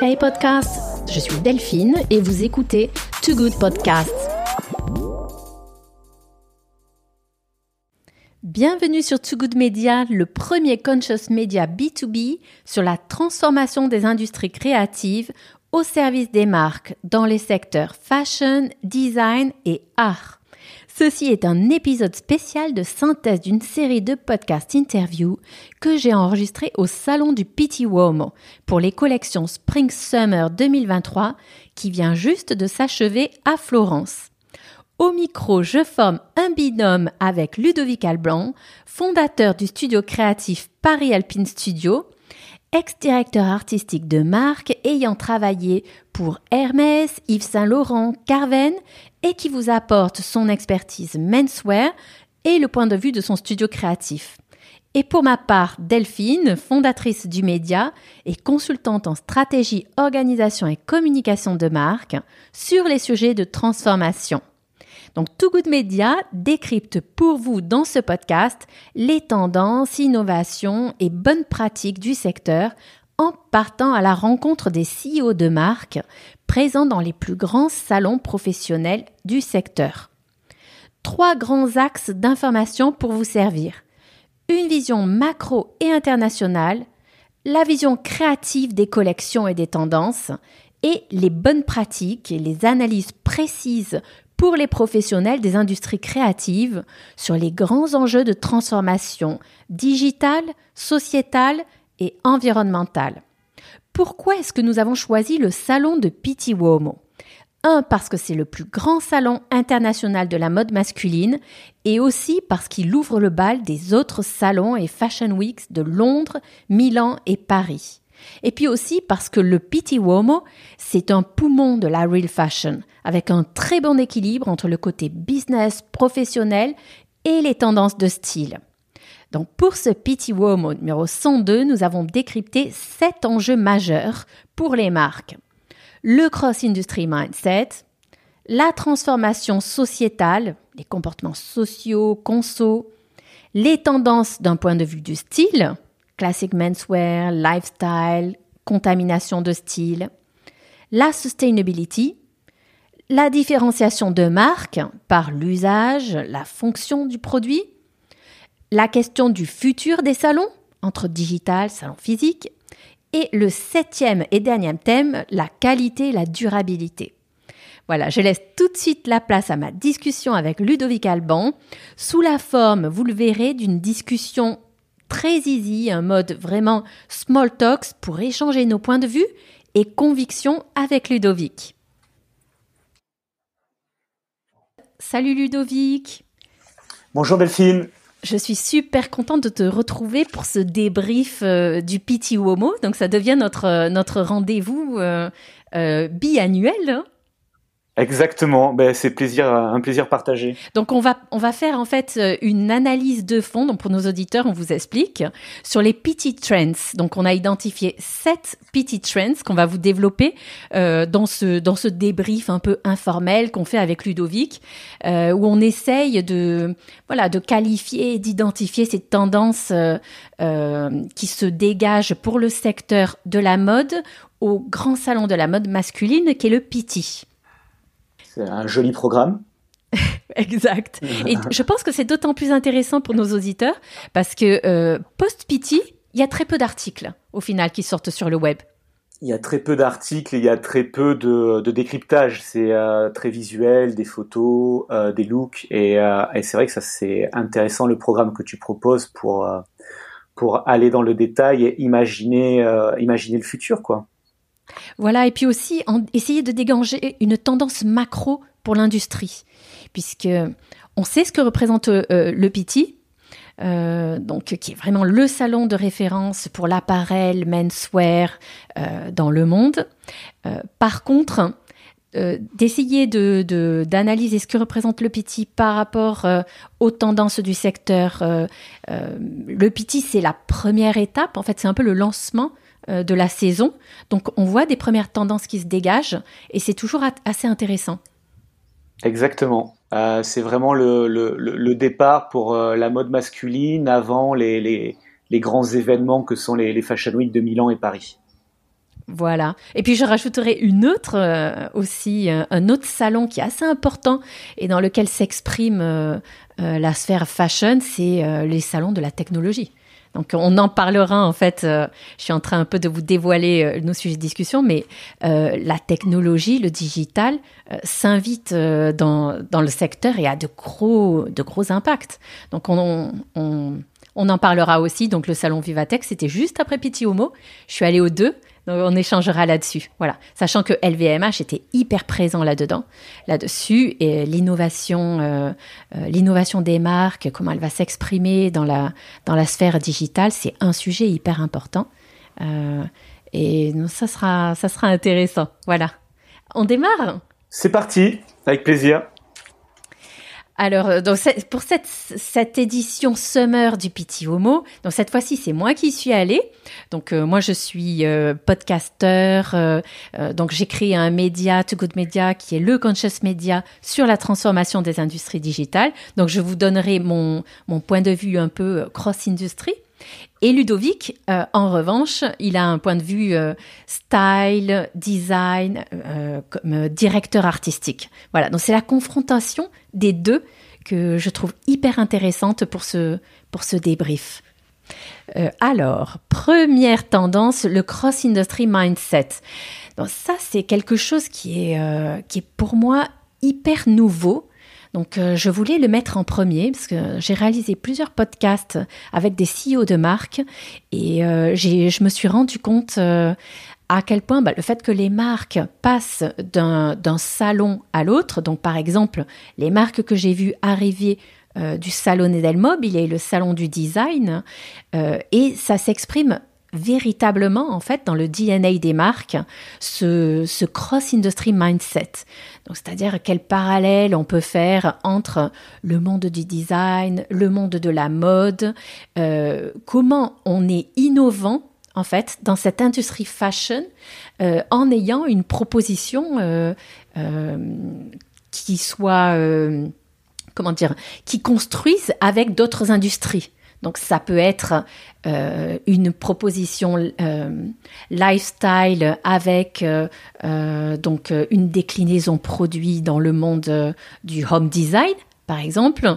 Hey podcast, je suis Delphine et vous écoutez Too Good Podcast. Bienvenue sur Too Good Media, le premier conscious media B2B sur la transformation des industries créatives au service des marques dans les secteurs fashion, design et art. Ceci est un épisode spécial de synthèse d'une série de podcasts interviews que j'ai enregistré au salon du Pitti Uomo pour les collections Spring Summer 2023 qui vient juste de s'achever à Florence. Au micro, je forme un binôme avec Ludovic Alblanc, fondateur du studio créatif Paris Alpine Studio, ex-directeur artistique de marque ayant travaillé pour Hermès, Yves Saint Laurent, Carven et qui vous apporte son expertise menswear et le point de vue de son studio créatif. Et pour ma part, Delphine, fondatrice du média et consultante en stratégie, organisation et communication de marque sur les sujets de transformation. Donc Too Good Media décrypte pour vous dans ce podcast les tendances, innovations et bonnes pratiques du secteur en partant à la rencontre des CEO de marque présents dans les plus grands salons professionnels du secteur. Trois grands axes d'information pour vous servir. Une vision macro et internationale, la vision créative des collections et des tendances, et les bonnes pratiques et les analyses précises pour les professionnels des industries créatives sur les grands enjeux de transformation digitale, sociétale et environnementale. Pourquoi est-ce que nous avons choisi le salon de Pitti Uomo un, parce que c'est le plus grand salon international de la mode masculine et aussi parce qu'il ouvre le bal des autres salons et Fashion Weeks de Londres, Milan et Paris. Et puis aussi parce que le Pitti Uomo, c'est un poumon de la real fashion, avec un très bon équilibre entre le côté business, professionnel et les tendances de style. Pour ce Pitti Uomo numéro 102, nous avons décrypté sept enjeux majeurs pour les marques. Le cross-industry mindset, la transformation sociétale, les comportements sociaux, conso, les tendances d'un point de vue du style, classic menswear, lifestyle, contamination de style, la sustainability, la différenciation de marque par l'usage, la fonction du produit, la question du futur des salons entre digital, salon physique, et le septième et dernier thème, la qualité et la durabilité. Voilà, je laisse tout de suite la place à ma discussion avec Ludovic Alban, sous la forme, vous le verrez, d'une discussion très easy, un mode vraiment small talks pour échanger nos points de vue et convictions avec Ludovic. Salut Ludovic. Bonjour Delphine. Je suis super contente de te retrouver pour ce débrief euh, du Piti Uomo. Donc ça devient notre, notre rendez-vous euh, euh, biannuel. Exactement, ben, c'est plaisir, un plaisir partagé. Donc on va on va faire en fait euh, une analyse de fond. Donc pour nos auditeurs, on vous explique sur les PT trends. Donc on a identifié sept PT trends qu'on va vous développer euh, dans ce dans ce débrief un peu informel qu'on fait avec Ludovic, euh, où on essaye de voilà de qualifier, d'identifier ces tendances euh, euh, qui se dégagent pour le secteur de la mode au grand salon de la mode masculine qui est le PT. C'est un joli programme. exact. Et je pense que c'est d'autant plus intéressant pour nos auditeurs parce que euh, post-PT, il y a très peu d'articles au final qui sortent sur le web. Il y a très peu d'articles, il y a très peu de, de décryptage. C'est euh, très visuel, des photos, euh, des looks. Et, et c'est vrai que ça, c'est intéressant le programme que tu proposes pour, pour aller dans le détail et imaginer, imaginer le futur, quoi. Voilà, et puis aussi en, essayer de dégager une tendance macro pour l'industrie, puisque on sait ce que représente euh, le PT, euh, donc qui est vraiment le salon de référence pour l'appareil menswear euh, dans le monde. Euh, par contre, d'essayer de, de, d'analyser ce que représente le PT par rapport aux tendances du secteur. Le PT, c'est la première étape, en fait, c'est un peu le lancement de la saison. Donc on voit des premières tendances qui se dégagent et c'est toujours assez intéressant. Exactement. Euh, c'est vraiment le, le, le, départ pour euh, la mode masculine avant les, les, les, grands événements que sont les, les Fashion Week de Milan et Paris. Voilà. Et puis je rajouterai une autre euh, aussi, euh, un autre salon qui est assez important et dans lequel s'exprime euh, la sphère fashion, c'est les salons de la technologie. Donc on en parlera en fait. je suis en train un peu de vous dévoiler nos sujets de discussion, mais la technologie, le digital, s'invite dans, dans le secteur et a de gros de gros impacts. Donc on, on, on en parlera aussi. Donc le salon Vivatech, c'était juste après Petit Homo. Je suis allée aux deux. Donc on échangera là-dessus. Voilà, sachant que LVMH était hyper présent là-dedans, là-dessus, et l'innovation, euh, euh, l'innovation des marques, comment elle va s'exprimer dans la dans la sphère digitale, c'est un sujet hyper important. Euh, et ça sera ça sera intéressant. Voilà, on démarre? C'est parti, avec plaisir. Alors, euh, donc, pour cette, cette édition Summer du Petit Homo, donc cette fois-ci, c'est moi qui suis allée. Donc, euh, moi, je suis euh, podcasteur. donc, j'ai créé un média, Too Good Media, qui est le conscious media sur la transformation des industries digitales. Donc, je vous donnerai mon, mon point de vue un peu cross-industrie. Et Ludovic, euh, en revanche, il a un point de vue euh, style, design, euh, comme directeur artistique. Voilà, donc c'est la confrontation des deux que je trouve hyper intéressante pour ce, pour ce débrief. alors, première tendance, le cross-industry mindset. Donc ça, c'est quelque chose qui est, qui est pour moi hyper nouveau donc euh, je voulais le mettre en premier parce que j'ai réalisé plusieurs podcasts avec des CEO de marques et euh, je me suis rendu compte euh, à quel point bah, le fait que les marques passent d'un salon à l'autre, donc par exemple les marques que j'ai vues arriver du salon Edel et le salon du design, et ça s'exprime véritablement en fait dans le DNA des marques ce, cross-industry mindset. Donc c'est-à-dire quel parallèle on peut faire entre le monde du design, le monde de la mode, euh, comment on est innovant en fait dans cette industrie fashion euh, en ayant une proposition euh, qui soit comment dire qui construise avec d'autres industries. Donc ça peut être euh, une proposition euh, lifestyle avec euh, donc une déclinaison produit dans le monde du home design par exemple,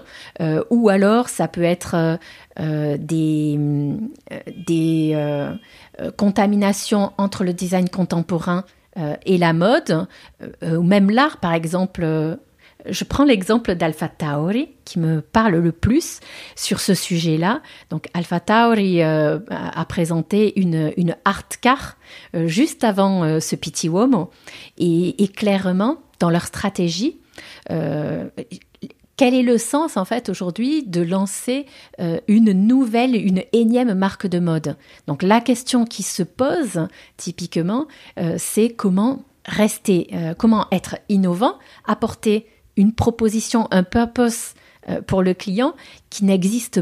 ou alors ça peut être des, des contaminations entre le design contemporain et la mode, ou même l'art, par exemple, je prends l'exemple d'Alpha Tauri qui me parle le plus sur ce sujet-là. Donc Alpha Tauri euh, a présenté une, une car euh, juste avant euh, ce Uomo et, et, clairement dans leur stratégie, quel est le sens en fait aujourd'hui de lancer une nouvelle, une énième marque de mode? Donc la question qui se pose typiquement, c'est comment rester, comment être innovant, apporter une proposition, un purpose euh, pour le client qui n'existe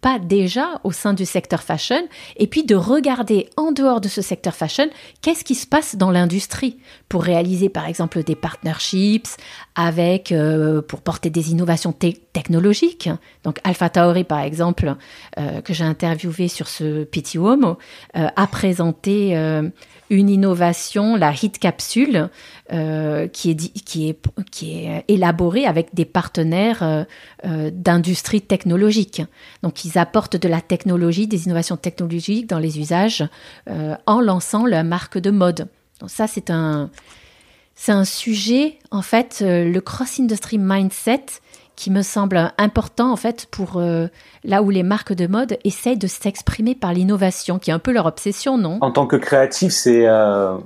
pas déjà au sein du secteur fashion, et puis de regarder en dehors de ce secteur fashion, qu'est-ce qui se passe dans l'industrie pour réaliser par exemple des partnerships avec, euh, pour porter des innovations technologiques. Donc Alpha Tauri par exemple, euh, que j'ai interviewé sur ce Petit Homo, a présenté une innovation, la Hit Capsule, euh, qui, est, qui, est, qui est élaborée avec des partenaires euh, euh, d'industrie technologique. Donc, ils apportent de la technologie, des innovations technologiques dans les usages en lançant leur marque de mode. Donc, ça, c'est un, c'est un sujet, en fait, le cross-industry mindset qui me semble important en fait pour euh, là où les marques de mode essayent de s'exprimer par l'innovation, qui est un peu leur obsession, non? En tant que créatif, c'est euh,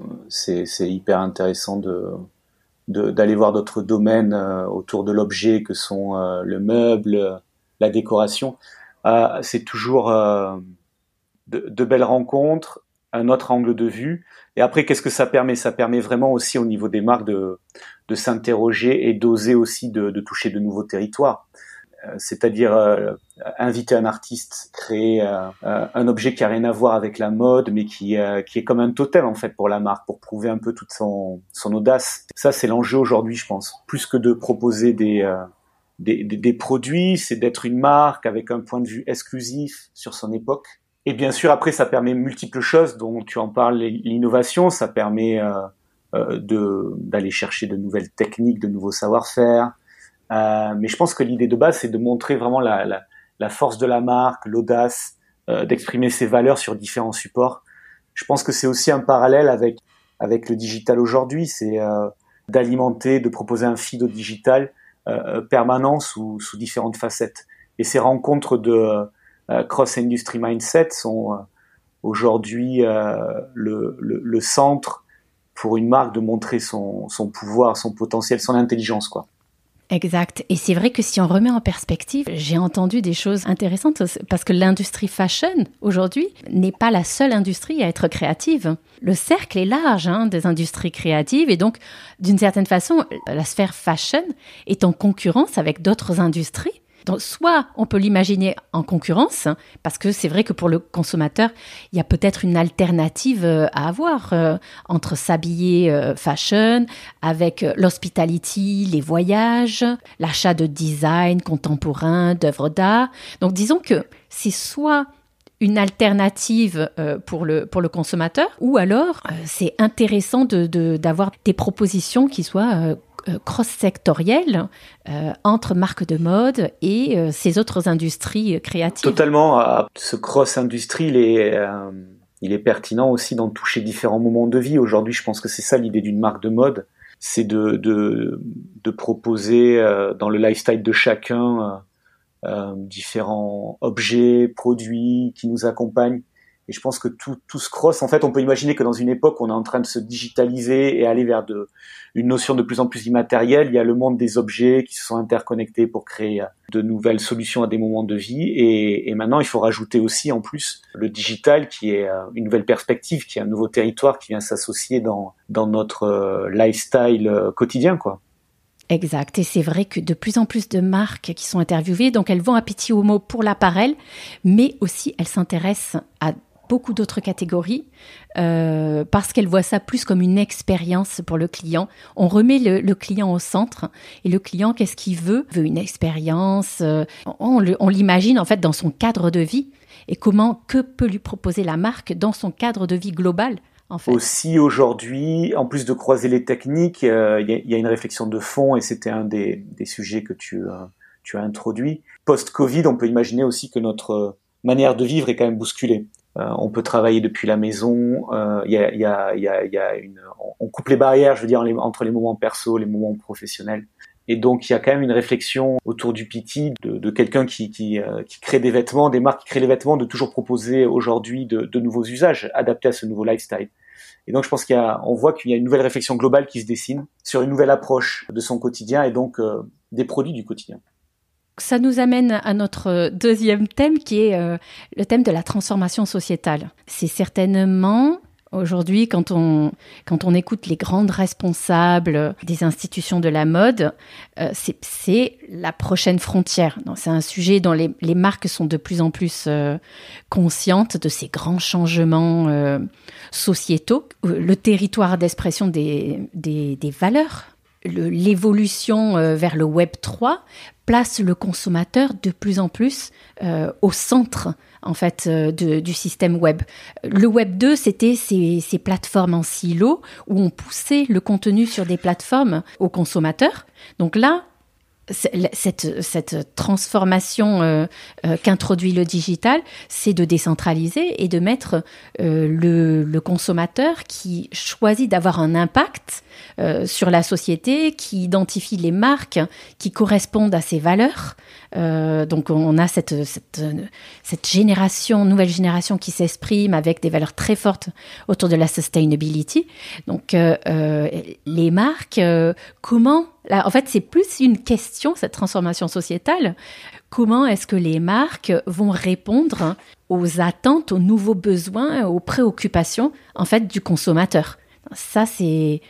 hyper intéressant de d'aller voir d'autres domaines euh, autour de l'objet que sont le meuble, la décoration. c'est toujours de, belles rencontres, un autre angle de vue. Et après, qu'est-ce que ça permet? Ça permet vraiment aussi au niveau des marques de de s'interroger et d'oser aussi de, toucher de nouveaux territoires. Euh, c'est-à-dire euh, inviter un artiste, créer euh, un objet qui a rien à voir avec la mode, mais qui, qui est comme un totem en fait pour la marque, pour prouver un peu toute son, son audace. Ça, c'est l'enjeu aujourd'hui, je pense. Plus que de proposer des, des, des, produits, c'est d'être une marque avec un point de vue exclusif sur son époque Et bien sûr, après, ça permet multiples choses dont tu en parles, l'innovation, ça permet euh, euh, de d'aller chercher de nouvelles techniques, de nouveaux savoir-faire. Euh, mais je pense que l'idée de base, c'est de montrer vraiment la, la, la, force de la marque, l'audace, euh, d'exprimer ses valeurs sur différents supports. Je pense que c'est aussi un parallèle avec avec le digital aujourd'hui, c'est euh, d'alimenter, de proposer un feed au digital euh, permanent sous, sous différentes facettes. Et ces rencontres de cross-industry mindset sont aujourd'hui le, le, le centre pour une marque de montrer son, pouvoir, son potentiel, son intelligence, quoi. Exact. Et c'est vrai que si on remet en perspective, j'ai entendu des choses intéressantes parce que l'industrie fashion aujourd'hui n'est pas la seule industrie à être créative. Le cercle est large hein, des industries créatives et donc d'une certaine façon, la sphère fashion est en concurrence avec d'autres industries soit on peut l'imaginer en concurrence, parce que c'est vrai que pour le consommateur, il y a peut-être une alternative euh, à avoir euh, entre s'habiller euh, fashion, avec l'hospitality, les voyages, l'achat de design contemporain, d'œuvres d'art. Donc disons que c'est soit une alternative pour le pour le consommateur ou alors c'est intéressant de d'avoir des propositions qui soient cross-sectoriel euh, entre marques de mode et euh, ces autres industries créatives. Totalement. Ce cross-industrie, il est, il est pertinent aussi d'en toucher différents moments de vie. Aujourd'hui, je pense que c'est ça l'idée d'une marque de mode, c'est de, de, de, proposer dans le lifestyle de chacun différents objets, produits qui nous accompagnent et je pense que tout, se cross. En fait, on peut imaginer que dans une époque où on est en train de se digitaliser et aller vers une notion de plus en plus immatérielle, il y a le monde des objets qui se sont interconnectés pour créer de nouvelles solutions à des moments de vie. Et, maintenant, il faut rajouter aussi en plus le digital qui est euh, une nouvelle perspective, qui est un nouveau territoire qui vient s'associer dans, notre euh, lifestyle euh, quotidien, quoi. Exact. Et c'est vrai que de plus en plus de marques qui sont interviewées, donc elles vont à Petit Homo pour l'appareil, mais aussi elles s'intéressent à beaucoup d'autres catégories euh, parce qu'elle voit ça plus comme une expérience pour le client. On remet le, client au centre et le client, qu'est-ce qu'il veut? Veut une expérience. Euh, on, l'imagine en fait dans son cadre de vie et comment que peut lui proposer la marque dans son cadre de vie global. Aussi aujourd'hui, en plus de croiser les techniques, euh, il y, a une réflexion de fond et c'était un des, des, sujets que tu, tu as introduit. Post-Covid, on peut imaginer aussi que notre manière de vivre est quand même bousculée. Euh, on peut travailler depuis la maison. Euh, a, y a, on coupe les barrières, je veux dire, entre les moments perso, les moments professionnels. Et donc, il y a quand même une réflexion autour du PT de, de quelqu'un qui, qui, euh, qui, crée des vêtements, des marques qui créent des vêtements, de toujours proposer aujourd'hui de, de, nouveaux usages adaptés à ce nouveau lifestyle. Et donc, je pense qu'il y a, on voit qu'il y a une nouvelle réflexion globale qui se dessine sur une nouvelle approche de son quotidien et donc euh, des produits du quotidien. Ça nous amène à notre deuxième thème qui est euh, le thème de la transformation sociétale. C'est certainement Aujourd'hui, quand on, quand on écoute les grandes responsables des institutions de la mode, euh, c'est la prochaine frontière. C'est un sujet dont les, les, marques sont de plus en plus euh, conscientes de ces grands changements sociétaux. Le territoire d'expression des, des, des valeurs l'évolution vers le Web 3 place le consommateur de plus en plus euh, au centre en fait euh, du système web. Le web 2, c'était ces, plateformes en silo où on poussait le contenu sur des plateformes aux consommateurs. Donc là, cette, transformation euh, euh, qu'introduit le digital, c'est de décentraliser et de mettre euh, le, consommateur qui choisit d'avoir un impact sur la société, qui identifie les marques qui correspondent à ses valeurs. donc on a cette, cette, cette, génération, nouvelle génération qui s'exprime avec des valeurs très fortes autour de la sustainability. Donc les marques, comment en fait, c'est plus une question, cette transformation sociétale. Comment est-ce que les marques vont répondre aux attentes, aux nouveaux besoins, aux préoccupations, en fait, du consommateur? Ça, c'est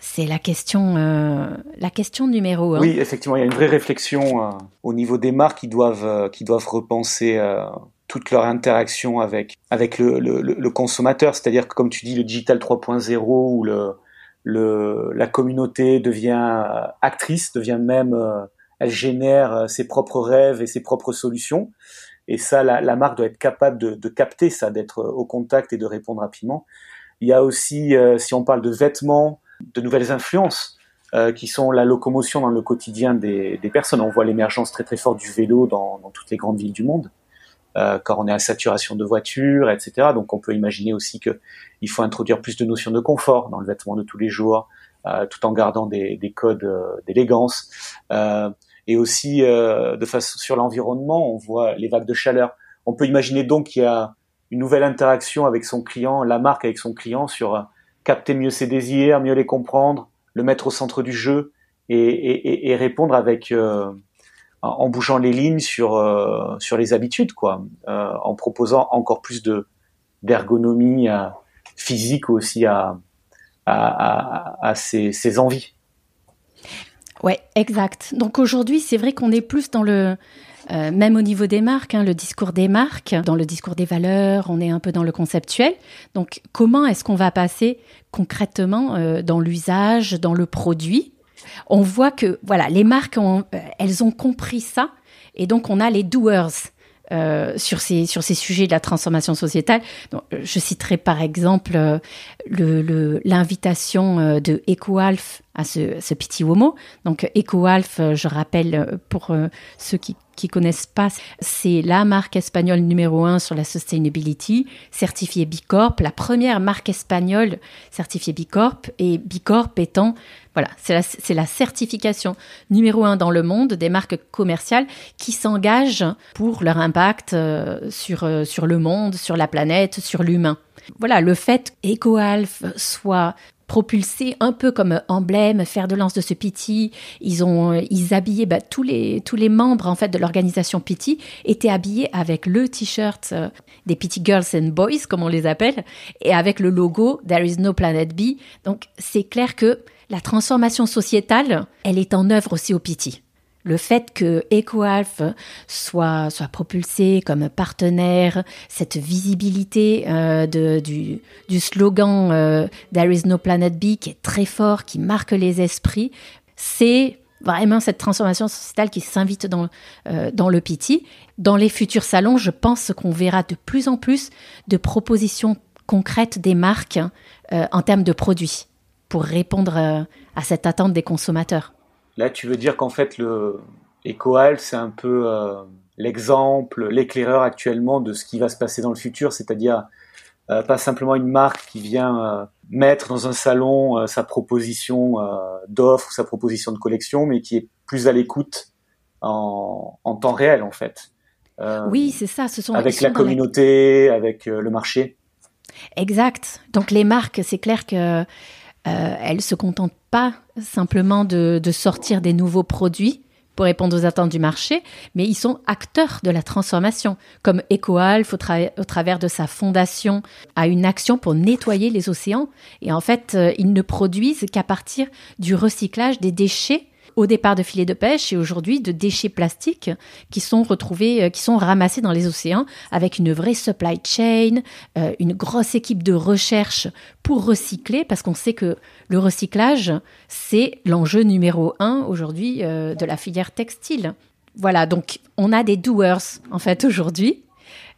c'est la question, euh, la question numéro un. Oui, effectivement, il y a une vraie réflexion euh, au niveau des marques qui doivent, euh, qui doivent repenser toute leur interaction avec, avec le, le, le consommateur. C'est-à-dire que, comme tu dis, le digital 3.0 ou le, le, la communauté devient euh, actrice, devient même, euh, elle génère euh, ses propres rêves et ses propres solutions. Et ça, la, marque doit être capable de, capter ça, d'être au contact et de répondre rapidement. Il y a aussi, si on parle de vêtements, de nouvelles influences. qui sont la locomotion dans le quotidien des, personnes. On voit l'émergence très très forte du vélo dans, dans toutes les grandes villes du monde. Euh, quand on est à saturation de voitures, etc. Donc on peut imaginer aussi qu'il faut introduire plus de notions de confort dans le vêtement de tous les jours, euh, tout en gardant des, des codes euh, d'élégance. Euh, et aussi de façon sur l'environnement, on voit les vagues de chaleur. On peut imaginer donc qu'il y a une nouvelle interaction avec son client, la marque avec son client sur capter mieux ses désirs, mieux les comprendre, le mettre au centre du jeu et, répondre avec en bougeant les lignes sur euh, sur les habitudes quoi, euh, en proposant encore plus de d'ergonomie euh, physique aussi à à, à, ses, ses, envies. Ouais, exact. Donc aujourd'hui, c'est vrai qu'on est plus dans le même au niveau des marques, hein, le discours des marques, dans le discours des valeurs, on est un peu dans le conceptuel. Donc, comment est-ce qu'on va passer concrètement dans l'usage, dans le produit? On voit que voilà, les marques, ont, euh, elles ont compris ça, et donc on a les doers. Euh, sur ces sur ces sujets de la transformation sociétale. Donc, je citerai par exemple euh, l'invitation de EcoAlf à ce, ce petit homo. Donc EcoAlf, je rappelle pour ceux qui qui connaissent pas, c'est la marque espagnole numéro un sur la sustainability, certifiée Bicorp, la première marque espagnole certifiée Bicorp, et Bicorp étant, voilà, c'est la, certification numéro un dans le monde des marques commerciales qui s'engagent pour leur impact euh, sur, euh, sur le monde, sur la planète, sur l'humain. Voilà, le fait qu'EcoAlf soit propulsé un peu comme emblème, fer de lance de ce Pity. Ils ont, euh, ils habillaient bah, tous les tous les membres en fait de l'organisation Pity étaient habillés avec le t-shirt des Pity Girls and Boys comme on les appelle et avec le logo There is no planet B. Donc c'est clair que la transformation sociétale, elle est en œuvre aussi au Pity le fait que EcoAlf soit, soit propulsé comme partenaire, cette visibilité euh, du, slogan euh, There is no planet B qui est très fort, qui marque les esprits, c'est vraiment cette transformation sociétale qui s'invite dans, euh, dans le PT. Dans les futurs salons, je pense qu'on verra de plus en plus de propositions concrètes des marques en termes de produits pour répondre à cette attente des consommateurs. Là, tu veux dire qu'en fait, le EcoAl, c'est un peu euh, l'exemple, l'éclaireur actuellement de ce qui va se passer dans le futur, c'est-à-dire euh, pas simplement une marque qui vient euh, mettre dans un salon sa proposition d'offre ou sa proposition de collection, mais qui est plus à l'écoute en, temps réel, en fait. oui, c'est ça. Ce sont avec la communauté, avec le marché. Exact. Donc les marques, c'est clair que euh, elles se contentent pas simplement de, sortir des nouveaux produits pour répondre aux attentes du marché, mais ils sont acteurs de la transformation, comme EcoAlf au, au travers de sa fondation a une action pour nettoyer les océans. Et en fait, euh, ils ne produisent qu'à partir du recyclage des déchets au départ de filets de pêche et aujourd'hui de déchets plastiques qui sont retrouvés, euh, qui sont ramassés dans les océans avec une vraie supply chain, euh, une grosse équipe de recherche pour recycler parce qu'on sait que le recyclage, c'est l'enjeu numéro un aujourd'hui euh, de la filière textile. Voilà, donc on a des doers en fait aujourd'hui.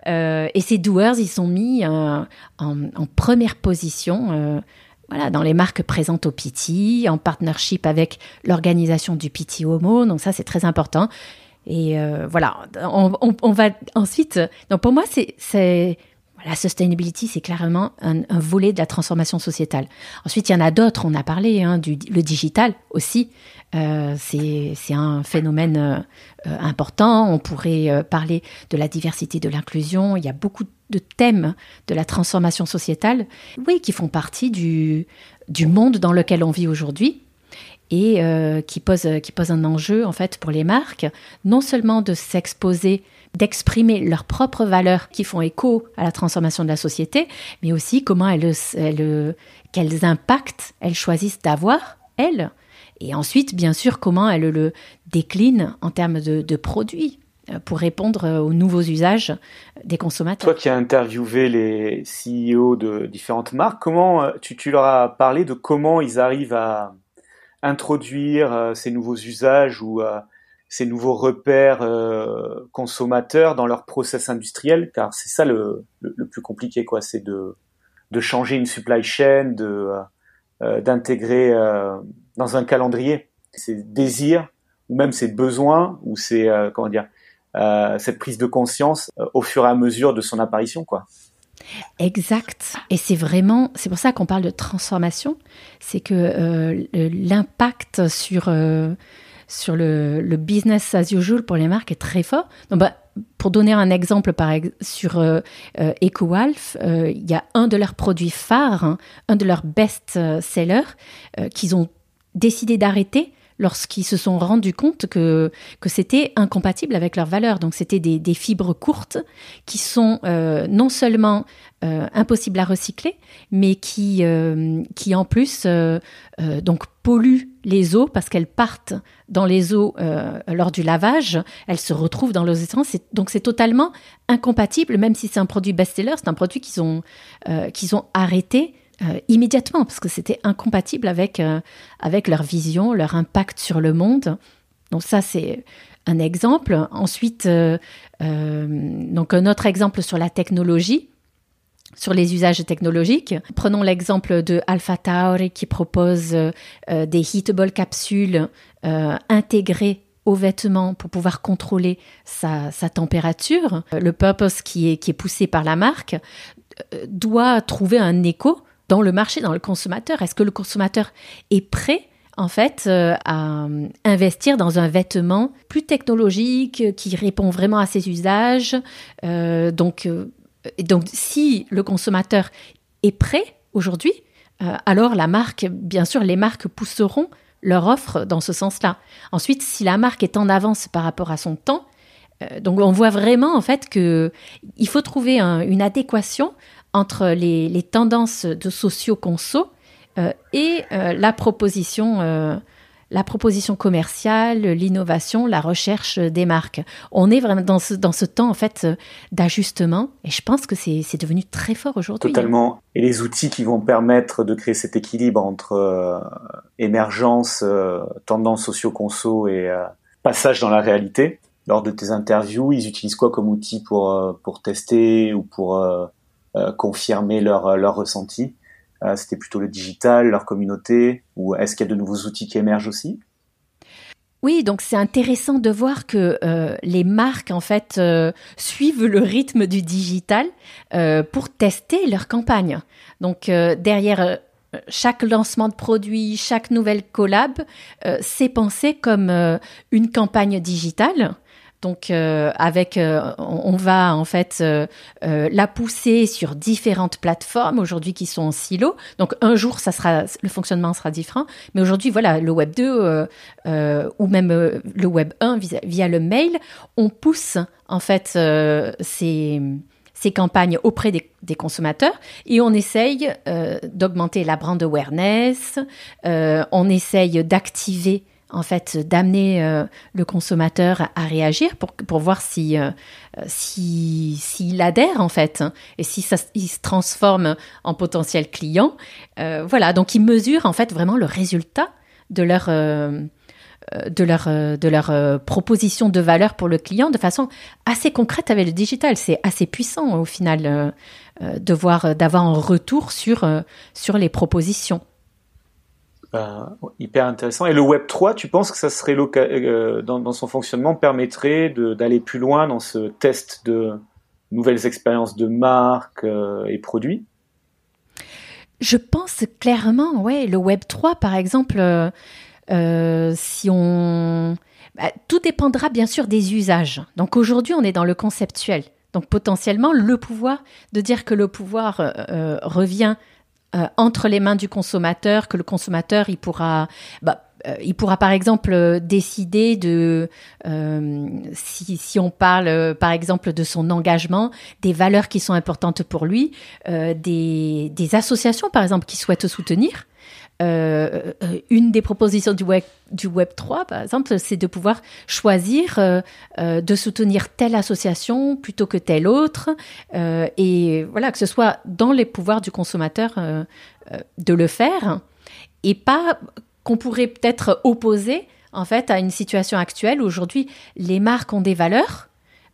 et ces doers, ils sont mis en, en, première position voilà, dans les marques présentes au Piti, en partnership avec l'organisation du Piti Homo. Donc ça, c'est très important. Et euh, voilà, on, va ensuite. Donc pour moi, c'est la sustainability, c'est clairement un, volet de la transformation sociétale. Ensuite, il y en a d'autres. On a parlé hein, du le digital aussi. Euh, c'est un phénomène euh, important. On pourrait parler de la diversité, de l'inclusion. Il y a beaucoup de thèmes de la transformation sociétale, oui, qui font partie du, du monde dans lequel on vit aujourd'hui et euh, qui posent qui pose un enjeu en fait pour les marques, non seulement de s'exposer, d'exprimer leurs propres valeurs qui font écho à la transformation de la société, mais aussi comment elles, elles quels impacts elles choisissent d'avoir elles, et ensuite bien sûr comment elles le déclinent en termes de, de produits euh, pour répondre euh, aux nouveaux usages des consommateurs. Toi qui as interviewé les CEO de différentes marques, comment euh, tu, tu leur as parlé de comment ils arrivent à introduire ces nouveaux usages ou ces nouveaux repères consommateurs dans leur process industriel, car c'est ça le, le, plus compliqué, quoi. C'est de, de changer une supply chain, de d'intégrer dans un calendrier ces désirs ou même ces besoins ou ces comment dire cette prise de conscience au fur et à mesure de son apparition, quoi. Exact. Et c'est vraiment, c'est pour ça qu'on parle de transformation, c'est que euh, l'impact sur, euh, sur le, business as usual pour les marques est très fort. Donc, bah, pour donner un exemple sur euh, euh EcoWalf, il y a un de leurs produits phares, hein, un de leurs best-sellers, qu'ils ont décidé d'arrêter lorsqu'ils se sont rendus compte que, que c'était incompatible avec leurs valeurs. Donc c'était des, fibres courtes qui sont euh, non seulement euh, impossibles à recycler, mais qui, euh, qui en plus donc polluent les eaux parce qu'elles partent dans les eaux lors du lavage, elles se retrouvent dans l'eau Donc c'est totalement incompatible, même si c'est un produit best-seller, c'est un produit qu'ils ont, qu'ils ont arrêté euh, immédiatement parce que c'était incompatible avec, euh, avec leur vision, leur impact sur le monde. Donc ça, c'est un exemple. Ensuite, euh, donc un autre exemple sur la technologie sur les usages technologiques. Prenons l'exemple de Alpha Tauri qui propose des heatable capsules intégrées aux vêtements pour pouvoir contrôler sa, sa, température. Le purpose qui est, qui est poussé par la marque doit trouver un écho dans le marché, dans le consommateur Est-ce que le consommateur est prêt en fait euh, à investir dans un vêtement plus technologique qui répond vraiment à ses usages euh, donc, euh, donc si le consommateur est prêt aujourd'hui, alors la marque, bien sûr, les marques pousseront leur offre dans ce sens-là. Ensuite, si la marque est en avance par rapport à son temps, donc on voit vraiment en fait que il faut trouver une adéquation entre les, tendances de socio-conso euh, et euh, la proposition euh, la proposition commerciale, l'innovation, la recherche des marques. On est vraiment dans ce, temps en fait d'ajustement et je pense que c'est devenu très fort aujourd'hui. Totalement. Et les outils qui vont permettre de créer cet équilibre entre émergence, tendance socio-conso et passage dans la réalité. Lors de tes interviews, ils utilisent quoi comme outil pour, pour tester ou pour confirmer leur, euh, leur ressenti. Euh, C'était plutôt le digital, leur communauté Ou est-ce qu'il y a de nouveaux outils qui émergent aussi? Oui, donc c'est intéressant de voir que les marques en fait suivent le rythme du digital pour tester leur campagne. Donc derrière chaque lancement de produit, chaque nouvelle collab, c'est pensé comme une campagne digitale donc euh, avec, euh, on, va en fait euh, la pousser sur différentes plateformes aujourd'hui qui sont en silo. Donc un jour, ça sera, le fonctionnement sera différent. Mais aujourd'hui, voilà, le Web 2 ou même le Web 1 via, le mail, on pousse en fait ces campagnes auprès des, consommateurs et on essaye d'augmenter la brand awareness, on essaye d'activer en fait d'amener euh, le consommateur à, réagir pour, pour voir si euh, si s'il adhère en fait hein, et si ça il se transforme en potentiel client euh, voilà donc ils mesurent en fait vraiment le résultat de leur de leur, de leur proposition de valeur pour le client de façon assez concrète avec le digital. C'est assez puissant au final de voir d'avoir un retour sur, sur les propositions. Euh, hyper intéressant. Et le Web 3, tu penses que ça serait euh, dans, son fonctionnement permettrait d'aller plus loin dans ce test de nouvelles expériences de marque euh, et produits? Je pense clairement, ouais. Le Web 3, par exemple, si on bah, tout dépendra bien sûr des usages. Donc aujourd'hui, on est dans le conceptuel. Donc potentiellement, le pouvoir de dire que le pouvoir revient euh, entre les mains du consommateur, que le consommateur, il pourra, bah, euh, il pourra par exemple euh, décider de, si, si, on parle par exemple de son engagement, des valeurs qui sont importantes pour lui, des, des, associations par exemple qui souhaitent soutenir. Euh, une des propositions du web, du web 3, par exemple, c'est de pouvoir choisir euh, euh, de soutenir telle association plutôt que telle autre, et voilà, que ce soit dans les pouvoirs du consommateur de le faire, et pas qu'on pourrait peut-être opposer en fait, à une situation actuelle où aujourd'hui, les marques ont des valeurs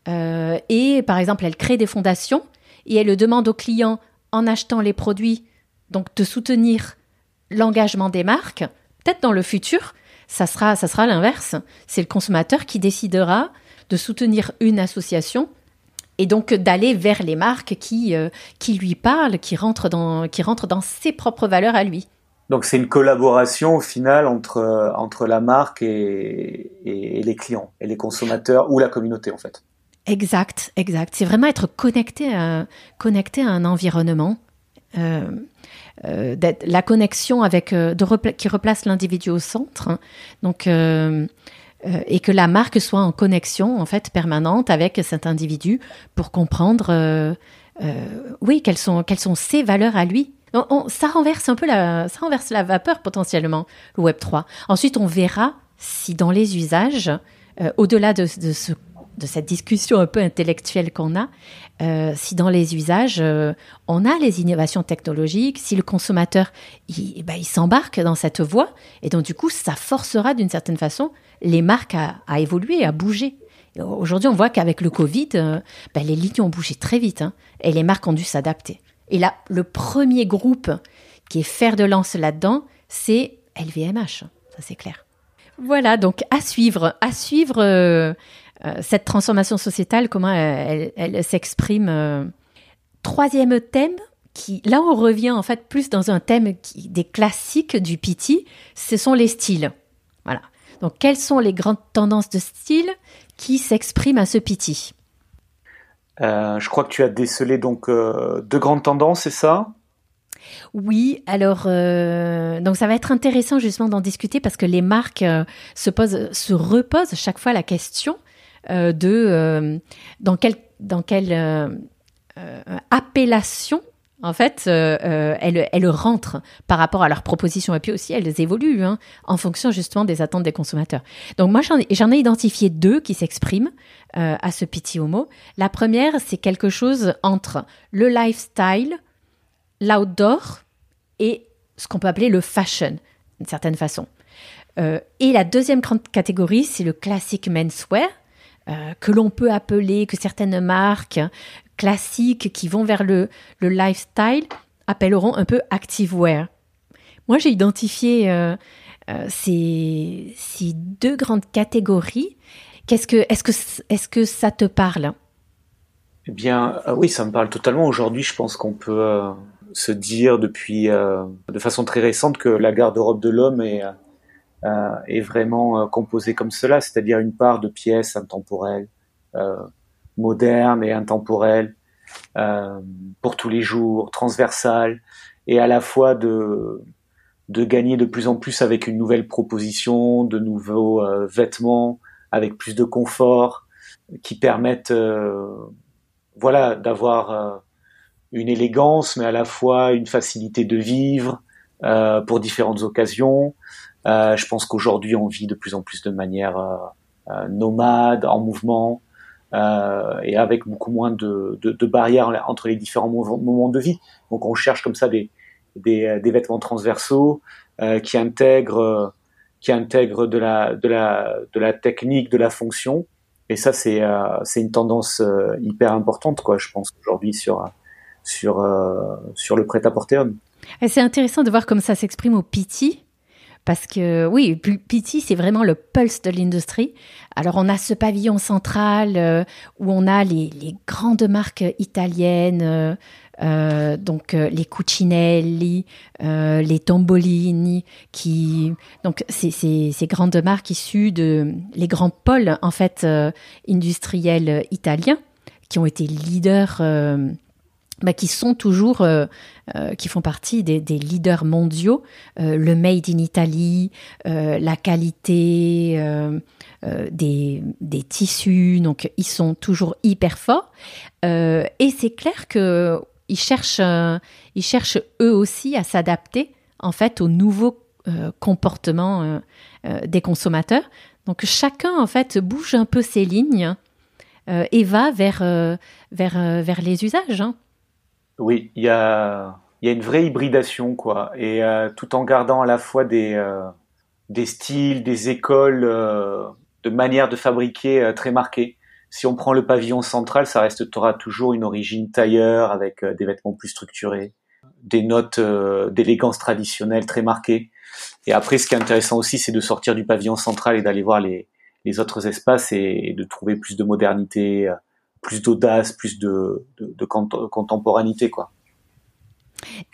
euh, et, par exemple, elles créent des fondations et elles demandent aux clients, en achetant les produits, donc de soutenir l'engagement des marques. Peut-être dans le futur, ça sera, ça sera l'inverse. C'est le consommateur qui décidera de soutenir une association et donc d'aller vers les marques qui, euh, qui lui parlent, qui rentrent, dans, qui rentrent dans ses propres valeurs à lui. Donc c'est une collaboration au final entre, entre la marque et, et, les clients, et les consommateurs ou la communauté en fait. Exact, exact. C'est vraiment être connecté à, connecté à un environnement. Euh, la connexion avec euh, qui replace l'individu au centre. Hein. Donc euh, euh, et que la marque soit en connexion en fait permanente avec cet individu pour comprendre, euh, euh, oui, quelles sont quelles sont ses valeurs à lui. ça renverse un peu la, ça renverse la vapeur potentiellement le Web 3. Ensuite, on verra si dans les usages, au-delà de, de ce de cette discussion un peu intellectuelle qu'on a, euh, si dans les usages, euh, on a les innovations technologiques, si le consommateur il, bah, il s'embarque dans cette voie, et donc du coup, ça forcera d'une certaine façon les marques à, évoluer, à bouger. Aujourd'hui, on voit qu'avec le Covid, euh, bah, les lignes ont bougé très vite, hein, et les marques ont dû s'adapter. Et là, le premier groupe qui est fer de lance là-dedans, c'est LVMH, ça c'est clair. Voilà, donc à suivre, à suivre cette transformation sociétale, comment elle, s'exprime. Euh. Troisième thème, qui, là on revient en fait plus dans un thème qui, des classiques du PT, ce sont les styles. Voilà. Donc quelles sont les grandes tendances de style qui s'expriment à ce PT euh, Je crois que tu as décelé donc deux grandes tendances, c'est ça? Oui, alors donc ça va être intéressant justement d'en discuter parce que les marques se posent, se reposent chaque fois la question euh, de euh, dans quelle dans quelle euh, appellation en fait, elles, rentrent par rapport à leurs propositions et puis aussi elles évoluent hein, en fonction justement des attentes des consommateurs. Donc moi j'en ai, identifié deux qui s'expriment à ce petit homo. La première c'est quelque chose entre le lifestyle, l'outdoor et ce qu'on peut appeler le fashion d'une certaine façon. Et la deuxième grande catégorie c'est le classic menswear euh, que l'on peut appeler, que certaines marques classiques qui vont vers le, le lifestyle appelleront un peu activewear. Moi, j'ai identifié euh, euh, ces, ces, deux grandes catégories. Qu'est-ce que, est-ce que, est-ce que ça te parle? Eh bien, oui, ça me parle totalement. Aujourd'hui, je pense qu'on peut se dire depuis, de façon très récente, que la garde-robe de l'homme est est vraiment euh, composé comme cela, c'est-à-dire une part de pièces intemporelles, euh, modernes et intemporelles, pour tous les jours, transversales, et à la fois de de gagner de plus en plus avec une nouvelle proposition, de nouveaux vêtements avec plus de confort, qui permettent, voilà, d'avoir une élégance, mais à la fois une facilité de vivre pour différentes occasions, euh, je pense qu'aujourd'hui, on vit de plus en plus de manière euh, euh, nomade, en mouvement, et avec beaucoup moins de, de, de, barrières entre les différents moments de vie. Donc, on cherche comme ça des, des, des vêtements transversaux qui intègrent qui intègrent de la de la de la technique, de la fonction. Et ça, c'est c'est une tendance hyper importante, quoi. Je pense aujourd'hui sur sur sur le prêt-à-porter homme. C'est intéressant de voir comme ça s'exprime au Piti, parce que oui, Pity, c'est vraiment le pulse de l'industrie. Alors on a ce pavillon central euh, où on a les, grandes marques italiennes, euh, euh donc euh, les Cucinelli, les Tombolini, qui donc c'est ces grandes marques issues de les grands pôles en fait industriels italiens qui ont été leaders bah, qui sont toujours, euh, euh, qui font partie des, leaders mondiaux, euh, le made in Italy, la qualité des, tissus, donc ils sont toujours hyper forts. et c'est clair que ils cherchent, ils cherchent eux aussi à s'adapter en fait aux nouveaux comportements des consommateurs. Donc chacun en fait bouge un peu ses lignes et va vers vers vers les usages. Hein. Oui, il y a, y a une vraie hybridation, quoi. Et euh, tout en gardant à la fois des, euh, des styles, des écoles, de manière de fabriquer très marquées. Si on prend le pavillon central, ça restera toujours une origine tailleur avec des vêtements plus structurés, des notes d'élégance traditionnelle très marquées. Et après, ce qui est intéressant aussi, c'est de sortir du pavillon central et d'aller voir les, les autres espaces et, de trouver plus de modernité, plus d'audace, plus de, contemporanité, quoi.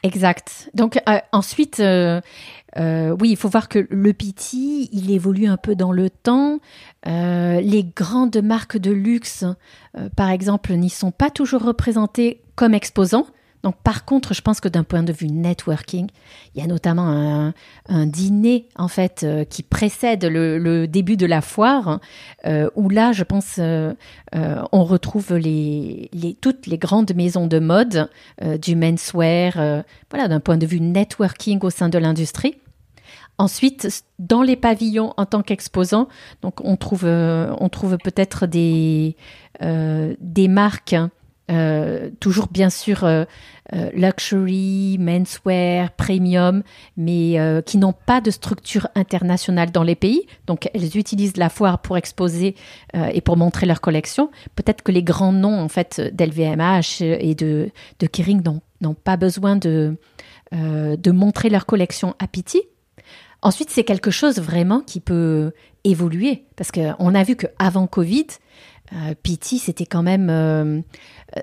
Exact. Donc euh, ensuite, euh, euh, oui, il faut voir que le Pity, il évolue un peu dans le temps. les grandes marques de luxe, par exemple, n'y sont pas toujours représentées comme exposants. Donc, par contre, je pense que d'un point de vue networking, il y a notamment un, dîner en fait euh, qui précède le, début de la foire, euh, où là, je pense, euh, on retrouve toutes les grandes maisons de mode du menswear, voilà, d'un point de vue networking au sein de l'industrie. Ensuite, dans les pavillons en tant qu'exposants, on trouve, peut-être des marques. Euh, toujours bien sûr euh, euh, luxury, menswear, premium, mais qui n'ont pas de structure internationale dans les pays. Donc elles utilisent la foire pour exposer et pour montrer leur collection. Peut-être que les grands noms en fait d'LVMH et de, de Kering n'ont pas besoin de, de montrer leur collection à Pitti. Ensuite, c'est quelque chose vraiment qui peut évoluer parce qu'on a vu qu'avant Covid, euh, Pity, c'était quand même, euh,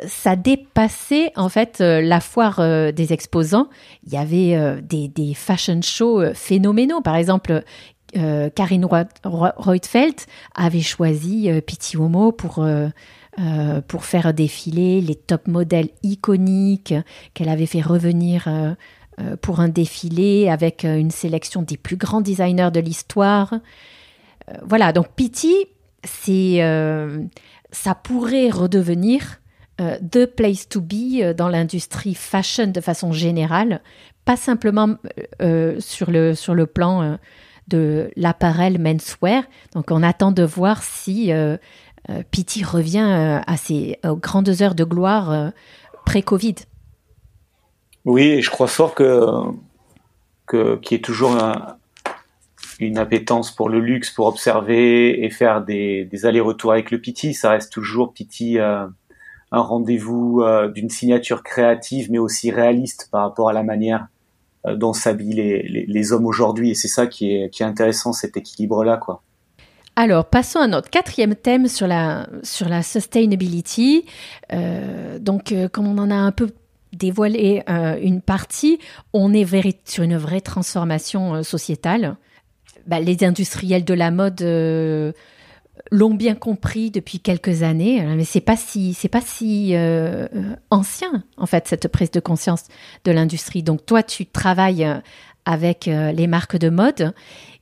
ça dépassait en fait euh, la foire des exposants. Il y avait des, fashion shows phénoménaux. Par exemple, Karine Reutfeld avait choisi Pity Homo pour pour faire défiler les top modèles iconiques qu'elle avait fait revenir pour un défilé avec une sélection des plus grands designers de l'histoire. voilà, donc Pity, c'est, euh, ça pourrait redevenir euh, the place to be euh, dans l'industrie fashion de façon générale, pas simplement sur, le, sur le plan de l'appareil menswear. Donc on attend de voir si Pity revient à ses grandes heures de gloire pré-Covid. Oui, et je crois fort que, qu'il y ait toujours un, une appétence pour le luxe, pour observer et faire des, allers-retours avec le Pity. Ça reste toujours Pity euh, un rendez-vous euh, d'une signature créative, mais aussi réaliste par rapport à la manière euh, dont s'habillent les, les, hommes aujourd'hui. Et c'est ça qui est, qui est intéressant, cet équilibre-là, quoi. Alors, passons à notre quatrième thème sur la, sur la sustainability. donc, comme on en a un peu dévoilé une partie, on est sur une vraie transformation sociétale. Bah, les industriels de la mode euh, l'ont bien compris depuis quelques années, euh, mais c'est pas si c'est pas si euh, ancien en fait cette prise de conscience de l'industrie. Donc toi, tu travailles avec les marques de mode.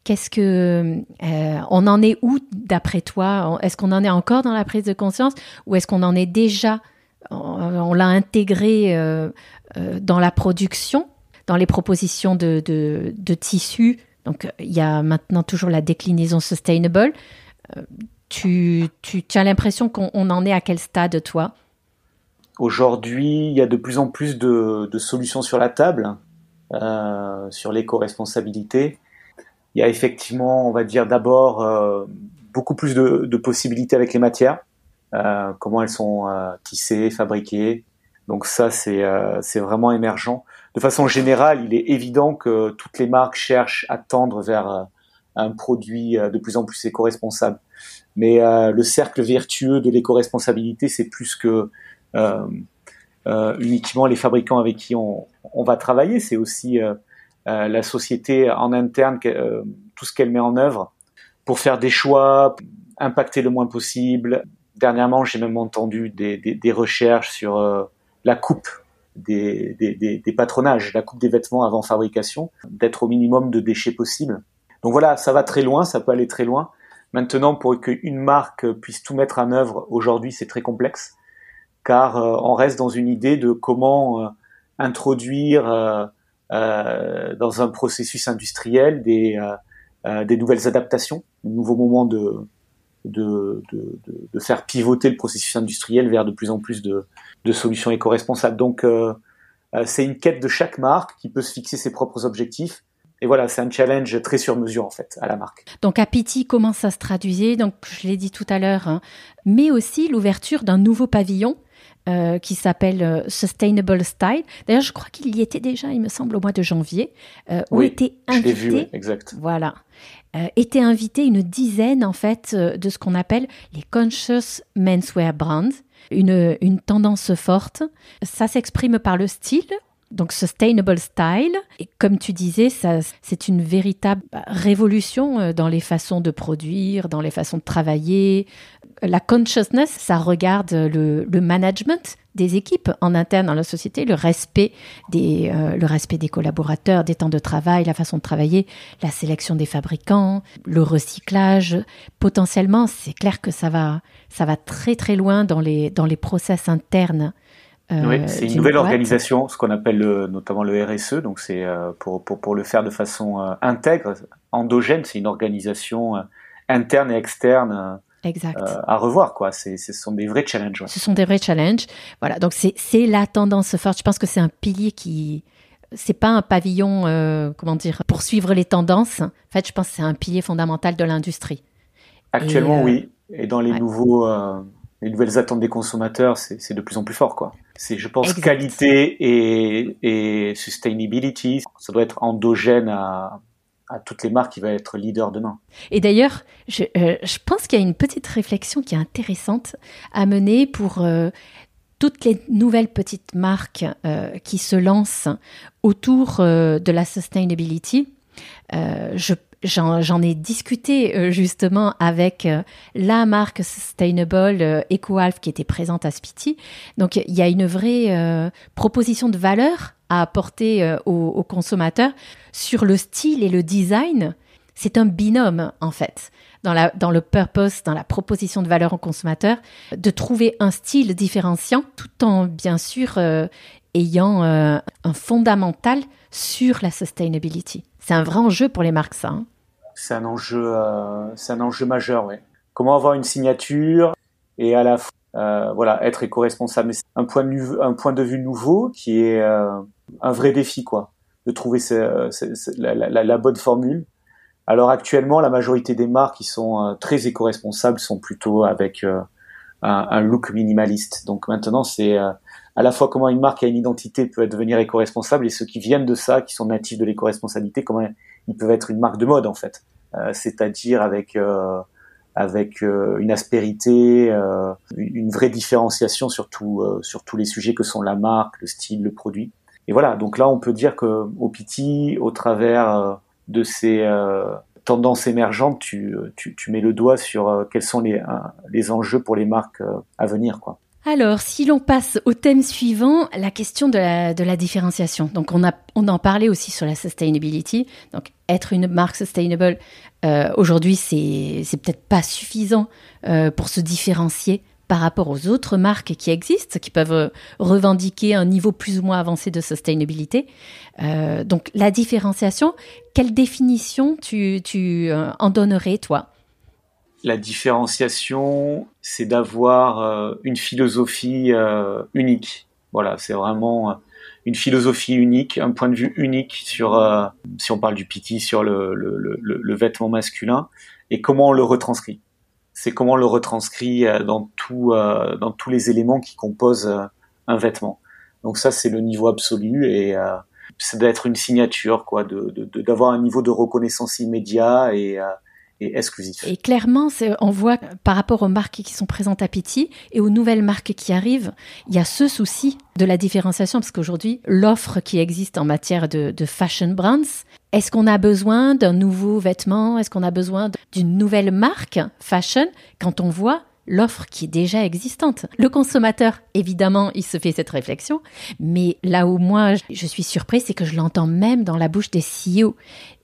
Qu'est-ce que on en est où d'après toi? Est-ce qu'on en est encore dans la prise de conscience ou est-ce qu'on en est déjà On, l'a intégré dans la production, dans les propositions de, de, de tissus donc, euh, il y a maintenant toujours la déclinaison sustainable. Euh, tu, tu, as l'impression qu'on en est à quel stade, toi? Aujourd'hui, il y a de plus en plus de, solutions sur la table euh, sur l'éco-responsabilité. Il y a effectivement, on va dire d'abord, beaucoup plus de, possibilités avec les matières, comment elles sont tissées, fabriquées. Donc ça, c'est vraiment émergent de façon générale, il est évident que toutes les marques cherchent à tendre vers euh, un produit euh, de plus en plus éco-responsable. Mais euh, le cercle vertueux de l'éco-responsabilité, c'est plus que uniquement les fabricants avec qui on, va travailler, c'est aussi la société en interne, tout ce qu'elle met en œuvre pour faire des choix, impacter le moins possible. Dernièrement, j'ai même entendu des recherches sur la coupe des, des, patronages, la coupe des vêtements avant fabrication, d'être au minimum de déchets possible. Donc voilà, ça va très loin, ça peut aller très loin. Maintenant, pour qu'une marque puisse tout mettre en œuvre aujourd'hui, c'est très complexe, car euh, on reste dans une idée de comment euh, introduire euh, dans un processus industriel des, des nouvelles adaptations, un nouveau moment de, de, de, de, faire pivoter le processus industriel vers de plus en plus de, de solutions éco-responsables. Donc, euh, euh, c'est une quête de chaque marque qui peut se fixer ses propres objectifs. et voilà, c'est un challenge très sur mesure en fait à la marque. Donc à Pity, comment ça se traduisait? Donc je l'ai dit tout à l'heure, hein, mais aussi l'ouverture d'un nouveau pavillon euh, qui s'appelle euh, Sustainable Style. D'ailleurs, je crois qu'il y était déjà, il me semble, au mois de janvier, euh, où oui, était invité. Vu, exact. Voilà. Euh, étaient une dizaine en fait de ce qu'on appelle les conscious menswear brands, une, une tendance forte. Ça s'exprime par le style, donc Sustainable Style, et comme tu disais, ça, c'est une véritable révolution euh, dans les façons de produire, dans les façons de travailler. La consciousness, ça regarde le, le management des équipes en interne dans la société, le respect des, euh, le respect des collaborateurs, des temps de travail, la façon de travailler, la sélection des fabricants, le recyclage. Potentiellement, c'est clair que ça va, ça va très très loin dans les, dans les process internes oui, c'est une nouvelle organisation, ce qu'on appelle notamment le RSE. Donc c'est euh, pour, pour, pour, le faire de façon euh, intègre, endogène. C'est une organisation interne et externe. Exact. à revoir quoi. C'est, ce sont des vrais challenges. Ce sont des vrais challenges. Voilà. Donc c'est, c'est la tendance forte. Je pense que c'est un pilier qui c'est pas un pavillon comment dire pour suivre les tendances. En fait, je pense que c'est un pilier fondamental de l'industrie. Actuellement, oui. Et dans les nouveaux les nouvelles attentes des consommateurs, c'est de plus en plus fort, quoi. C'est, je pense, qualité et, et sustainability. Ça doit être endogène à, à toutes les marques qui vont être leaders demain. Et d'ailleurs, je, euh, je pense qu'il y a une petite réflexion qui est intéressante à mener pour euh, toutes les nouvelles petites marques euh, qui se lancent autour de la sustainability. je J'en ai discuté euh, justement avec euh, la marque Sustainable euh, EcoAlf qui était présente à Spiti. Donc il y a une vraie proposition de valeur à apporter aux, consommateurs sur le style et le design. C'est un binôme en fait dans, le purpose, dans la proposition de valeur aux consommateurs, de trouver un style différenciant tout en bien sûr ayant un fondamental sur la sustainability. C'est un vrai enjeu pour les marques, ça. Hein. C'est un enjeu, euh, c'est un enjeu majeur, oui. Comment avoir une signature et à la fois, euh, voilà, être éco-responsable. C'est un point de vue, un point de vue nouveau qui est euh, un vrai défi, quoi, de trouver la, bonne formule. Alors actuellement, la majorité des marques qui sont très éco-responsables sont plutôt avec un, un, look minimaliste. Donc maintenant, c'est à la fois comment une marque a une identité peut devenir éco-responsable et ceux qui viennent de ça, qui sont natifs de l'éco-responsabilité, comment ils peuvent être une marque de mode en fait. Euh, c'est-à-dire avec euh, avec euh, une aspérité, une vraie différenciation sur, sur tous les sujets que sont la marque, le style, le produit. Et voilà, donc là on peut dire que au Piti, au travers de ces tendances émergentes, tu, tu, tu, mets le doigt sur quels sont les, les enjeux pour les marques à venir. Quoi. Alors, si l'on passe au thème suivant, la question de la, différenciation. Donc, on, a, on en parlait aussi sur la sustainability. Donc, être une marque sustainable, euh, aujourd'hui, c'est, peut-être pas suffisant euh, pour se différencier par rapport aux autres marques qui existent, qui peuvent revendiquer un niveau plus ou moins avancé de sustainabilité. Euh, donc, la différenciation, quelle définition tu, tu en donnerais, toi? La différenciation, c'est d'avoir euh, une philosophie euh, unique. Voilà, c'est vraiment euh, une philosophie unique, un point de vue unique sur, si on parle du piti, sur le, le, le, le, vêtement masculin, et comment on le retranscrit. C'est comment on le retranscrit dans, tout, dans tous les éléments qui composent un vêtement. Donc ça, c'est le niveau absolu, et ça doit être une signature, quoi, de d'avoir un niveau de reconnaissance immédiat et et exclusif. Et clairement, on voit par rapport aux marques qui sont présentes à Pity et aux nouvelles marques qui arrivent, il y a ce souci de la différenciation parce qu'aujourd'hui, l'offre qui existe en matière de, de fashion brands, est-ce qu'on a besoin d'un nouveau vêtement? Est-ce qu'on a besoin d'une nouvelle marque fashion? Quand on voit l'offre qui est déjà existante. Le consommateur, évidemment, il se fait cette réflexion, mais là où moi je suis surprise, c'est que je l'entends même dans la bouche des CEO.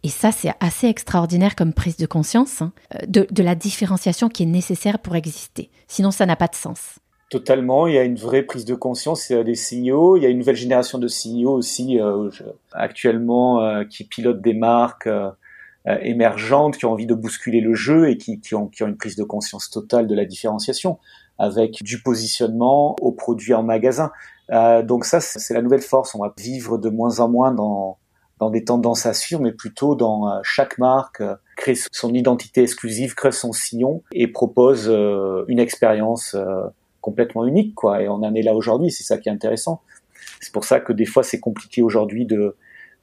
Et ça, c'est assez extraordinaire comme prise de conscience hein, de, la différenciation qui est nécessaire pour exister. Sinon, ça n'a pas de sens. Totalement, il y a une vraie prise de conscience des CEO. Il y a une nouvelle génération de CEO aussi euh, actuellement euh, qui pilotent des marques euh, émergentes, qui ont envie de bousculer le jeu et qui, qui, ont, qui ont une prise de conscience totale de la différenciation avec du positionnement aux produits en magasin. donc ça, c'est la nouvelle force. On va vivre de moins en moins dans dans des tendances à suivre, mais plutôt dans euh, chaque marque euh, crée son identité exclusive, crée son sillon et propose une expérience complètement unique, quoi. Et on en est là aujourd'hui, c'est ça qui est intéressant. C'est pour ça que des fois c'est compliqué aujourd'hui de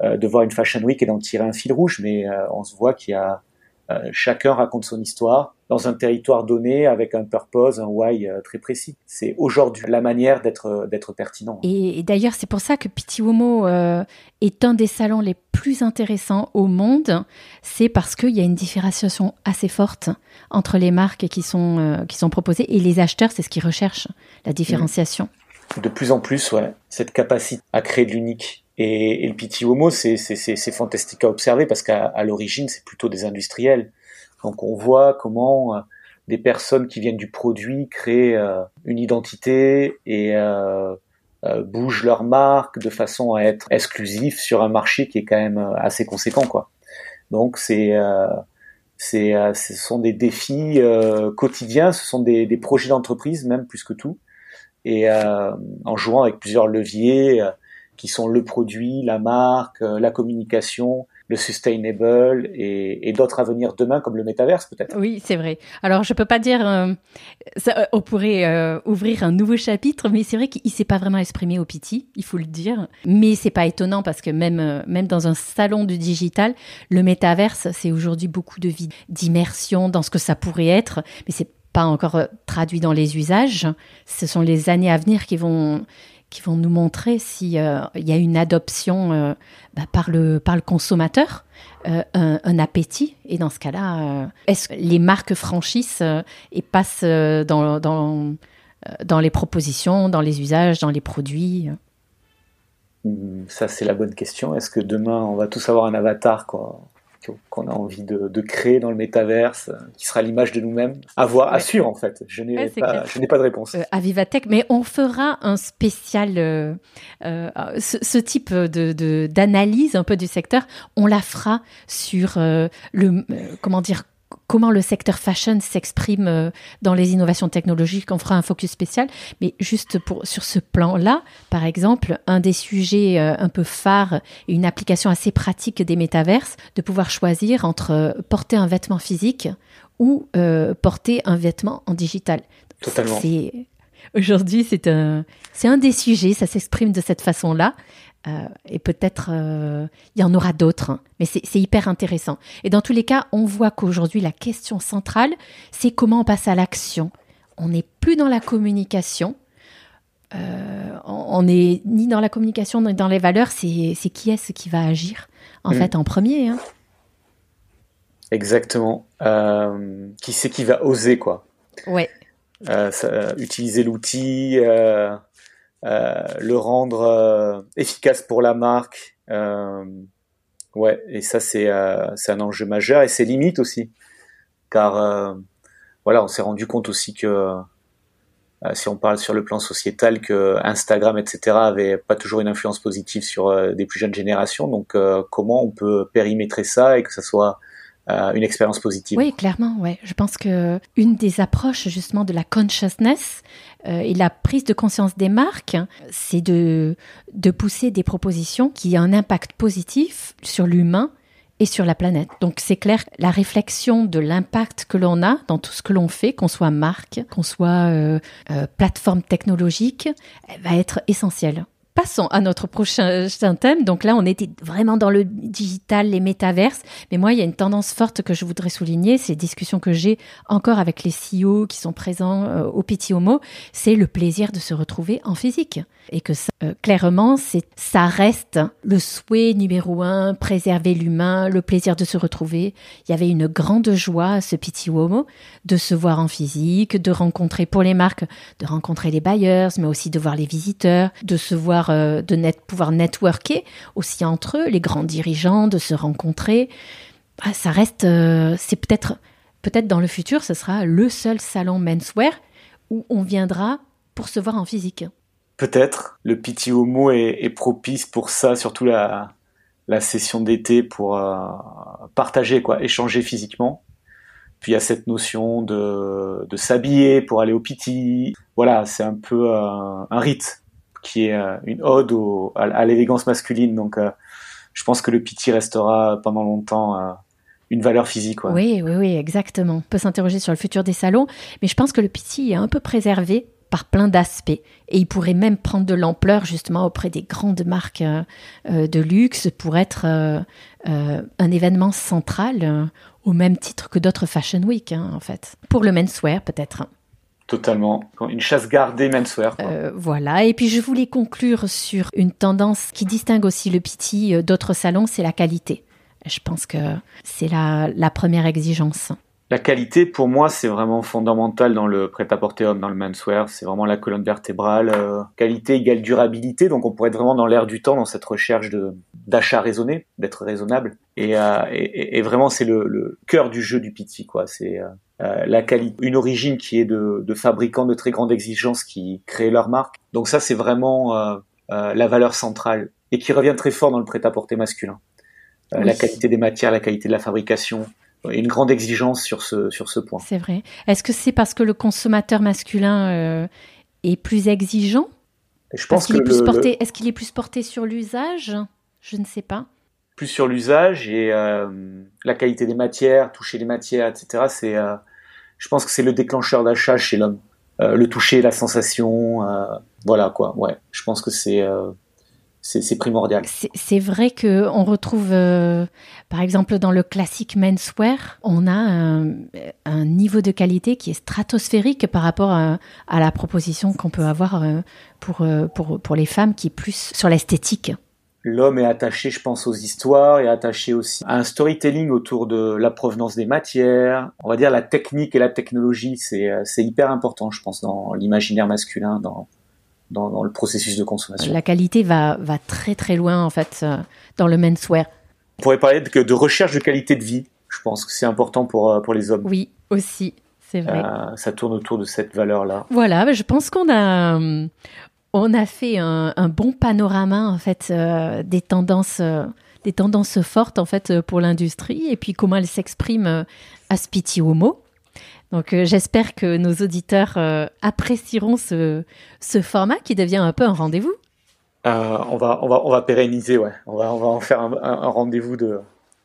de voir une fashion week et d'en tirer un fil rouge, mais on se voit qu'il y a chacun raconte son histoire dans un territoire donné avec un purpose, un why euh, très précis. C'est aujourd'hui la manière d'être euh, d'être pertinent. Et, d'ailleurs, c'est pour ça que Pitiwomo euh, est un des salons les plus intéressants au monde. C'est parce qu'il y a une différenciation assez forte entre les marques qui sont qui sont proposées et les acheteurs. C'est ce qu'ils recherchent, la différenciation. De plus en plus, ouais, cette capacité à créer de l'unique. Et, le Pitiwomo, c'est fantastique à observer parce qu'à l'origine, c'est plutôt des industriels donc on voit comment euh, des personnes qui viennent du produit créent euh, une identité et euh, bougent leur marque de façon à être exclusif sur un marché qui est quand même assez conséquent quoi. Donc c'est c'est ce sont des défis quotidiens, ce sont des projets d'entreprise même plus que tout et en jouant avec plusieurs leviers qui sont le produit, la marque, la communication, le sustainable et, d'autres à venir demain comme le métaverse peut-être. Oui, c'est vrai. Alors je peux pas dire, euh, euh, on pourrait euh, ouvrir un nouveau chapitre, mais c'est vrai qu'il s'est pas vraiment exprimé au Piti, il faut le dire. Mais c'est pas étonnant parce que même même dans un salon du digital, le métaverse c'est aujourd'hui beaucoup de vie d'immersion dans ce que ça pourrait être, mais c'est pas encore traduit dans les usages. Ce sont les années à venir qui vont qui vont nous montrer s'il euh, y a une adoption euh, bah, par, le, par le consommateur, euh, un, appétit. Et dans ce cas-là, est-ce que les marques franchissent et passent dans, dans, dans les propositions, dans les usages, dans les produits mmh, Ça, c'est la bonne question. Est-ce que demain, on va tous avoir un avatar quoi? Qu'on a envie de, créer dans le métaverse, euh, qui sera l'image de nous-mêmes. À voir, à suivre en fait. Je n'ai pas, pas, de réponse. Euh, à Vivatech, mais on fera un spécial, euh, ce, type de d'analyse un peu du secteur, on la fera sur le, comment dire, comment le secteur fashion s'exprime euh, dans les innovations technologiques. On fera un focus spécial. Mais juste pour, sur ce plan-là, par exemple, un des sujets euh, un peu phares et une application assez pratique des métaverses, de pouvoir choisir entre euh, porter un vêtement physique ou porter un vêtement en digital. Totalement. Aujourd'hui, c'est un, c'est un des sujets, ça s'exprime de cette façon-là. Euh, et peut-être euh, il y en aura d'autres, hein. mais c'est hyper intéressant. Et dans tous les cas, on voit qu'aujourd'hui, la question centrale, c'est comment on passe à l'action. On n'est plus dans la communication. Euh, on n'est ni dans la communication ni dans les valeurs. C'est qui est-ce qui va agir, en mm. fait, en premier. Hein. Exactement. qui c'est qui va oser, quoi. Ouais. utiliser l'outil le rendre euh, efficace pour la marque. Euh, ouais, et ça c'est un enjeu majeur et c'est limite aussi, car voilà, on s'est rendu compte aussi que si on parle sur le plan sociétal, que Instagram, etc., avait pas toujours une influence positive sur des plus jeunes générations. Donc, comment on peut périmétrer ça et que ça soit une expérience positive Oui, clairement. Ouais, je pense que une des approches justement de la consciousness, euh, et la prise de conscience des marques, c'est de, de pousser des propositions qui ont un impact positif sur l'humain et sur la planète. Donc c'est clair, la réflexion de l'impact que l'on a dans tout ce que l'on fait, qu'on soit marque, qu'on soit euh, euh, plateforme technologique, va être essentielle. À notre prochain thème. Donc là, on était vraiment dans le digital, les métaverses. Mais moi, il y a une tendance forte que je voudrais souligner, ces discussions que j'ai encore avec les CEO qui sont présents euh, au Petit Homo, c'est le plaisir de se retrouver en physique. Et que ça, euh, clairement, c'est, ça reste le souhait numéro un, préserver l'humain, le plaisir de se retrouver. Il y avait une grande joie à ce Petit Homo de se voir en physique, de rencontrer pour les marques, de rencontrer les bailleurs, mais aussi de voir les visiteurs, de se voir euh, de pouvoir networker aussi entre eux, les grands dirigeants, de se rencontrer. Ah, ça reste, euh, c'est peut-être, peut-être dans le futur, ce sera le seul salon menswear où on viendra pour se voir en physique. Peut-être. Le Petit Homo est, propice pour ça, surtout la, la session d'été pour euh, partager, quoi, échanger physiquement. Puis il y a cette notion de, de s'habiller pour aller au Piti. Voilà, c'est un peu un rite qui est euh, une ode à, l'élégance masculine. Donc, euh, je pense que le PT restera pendant longtemps une valeur physique. Oui, oui, oui, exactement. On peut s'interroger sur le futur des salons, mais je pense que le PT est un peu préservé par plein d'aspects. Et il pourrait même prendre de l'ampleur justement auprès des grandes marques euh, euh, de luxe pour être euh, un événement central au même titre que d'autres Fashion Week, hein, en fait. Pour le menswear, peut-être. Totalement. Une chasse gardée menswear. voilà. Et puis je voulais conclure sur une tendance qui distingue aussi le PT d'autres salons, c'est la qualité. Je pense que c'est la première exigence. La qualité, pour moi, c'est vraiment fondamental dans le prêt-à-porter homme, dans le menswear. C'est vraiment la colonne vertébrale. Euh, qualité égale durabilité. Donc, on pourrait être vraiment dans l'air du temps, dans cette recherche de d'achat raisonné, d'être raisonnable. Et, euh, et, et, vraiment, c'est le, le, cœur du jeu du Piti, quoi. C'est euh, euh, la qualité, une origine qui est de, de, fabricants de très grande exigence qui créent leur marque. Donc ça, c'est vraiment euh, la valeur centrale et qui revient très fort dans le prêt-à-porter masculin. La qualité des matières, la qualité de la fabrication, une grande exigence sur ce, sur ce point. C'est vrai. Est-ce que c'est parce que le consommateur masculin euh, est plus exigeant? Je pense que est Est-ce qu'il est plus porté sur l'usage? Je ne sais pas. Plus sur l'usage et euh, la qualité des matières, toucher les matières, etc. C'est, euh, je pense que c'est le déclencheur d'achat chez l'homme. le toucher, la sensation, voilà quoi. Ouais, je pense que c'est c'est primordial. C'est vrai que on retrouve, euh, par exemple, dans le classique menswear, on a un, niveau de qualité qui est stratosphérique par rapport à, la proposition qu'on peut avoir euh, pour, euh, pour, pour les femmes qui est plus sur l'esthétique. L'homme est attaché, je pense, aux histoires et attaché aussi à un storytelling autour de la provenance des matières. On va dire la technique et la technologie, c'est hyper important, je pense, dans l'imaginaire masculin, dans, dans, le processus de consommation. La qualité va, va très très loin en fait euh, dans le menswear. On pourrait parler de, de recherche de qualité de vie. Je pense que c'est important pour, euh, pour les hommes. Oui, aussi, c'est vrai. Euh, ça tourne autour de cette valeur-là. Voilà, je pense qu'on a, on a fait un, bon panorama en fait des tendances, des tendances fortes en fait pour l'industrie et puis comment elles s'expriment à Spiti Homo. Donc euh, j'espère que nos auditeurs euh, apprécieront ce, format qui devient un peu un rendez-vous. Euh, on, va, on, va, on va pérenniser, ouais. On va, on va en faire un rendez-vous de,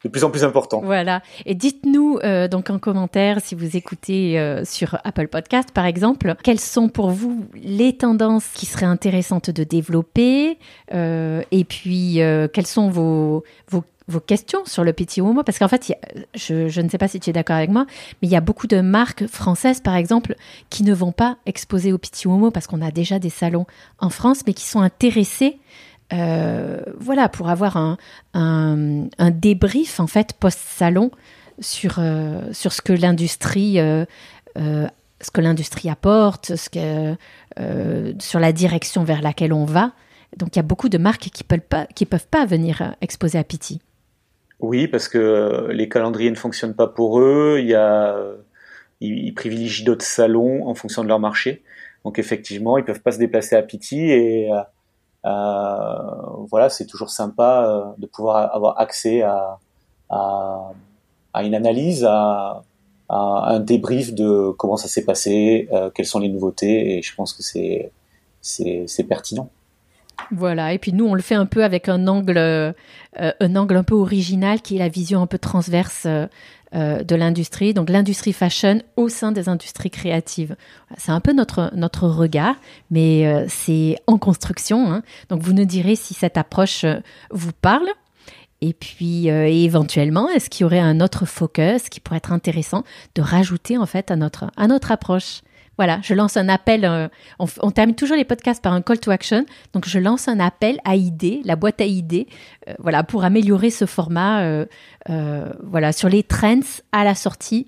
de plus en plus important. Voilà. Et dites-nous donc en commentaire si vous écoutez sur Apple Podcast par exemple, quelles sont pour vous les tendances qui seraient intéressantes de développer et puis quelles sont vos, vos vos questions sur le petit homo parce qu'en fait, je, ne sais pas si tu es d'accord avec moi, mais il y a beaucoup de marques françaises, par exemple, qui ne vont pas exposer au petit homo parce qu'on a déjà des salons en France, mais qui sont intéressés, euh, voilà, pour avoir un, débrief en fait post-salon sur euh, sur ce que l'industrie euh, ce que l'industrie apporte, sur la direction vers laquelle on va. Donc il y a beaucoup de marques qui peuvent pas peuvent pas venir exposer à Piti. Oui, parce que les calendriers ne fonctionnent pas pour eux. Il y a, ils, privilégient d'autres salons en fonction de leur marché. Donc effectivement, ils peuvent pas se déplacer à Piti et voilà, c'est toujours sympa euh, de pouvoir avoir accès à, à, à une analyse, à, à, un débrief de comment ça s'est passé, euh, quelles sont les nouveautés et je pense que c'est pertinent. Voilà, et puis nous, on le fait un peu avec un angle, euh, un angle un peu original qui est la vision un peu transverse euh, euh, de l'industrie, donc l'industrie fashion au sein des industries créatives. C'est un peu notre, notre regard, mais c'est en construction. Hein. Donc vous nous direz si cette approche vous parle. Et puis éventuellement, est-ce qu'il y aurait un autre focus qui pourrait être intéressant de rajouter en fait à notre, à notre approche? Voilà, je lance un appel. Euh, on, termine toujours les podcasts par un call to action. Donc, je lance un appel à idées, la boîte à idées, euh, voilà, pour améliorer ce format, euh, voilà, sur les trends à la sortie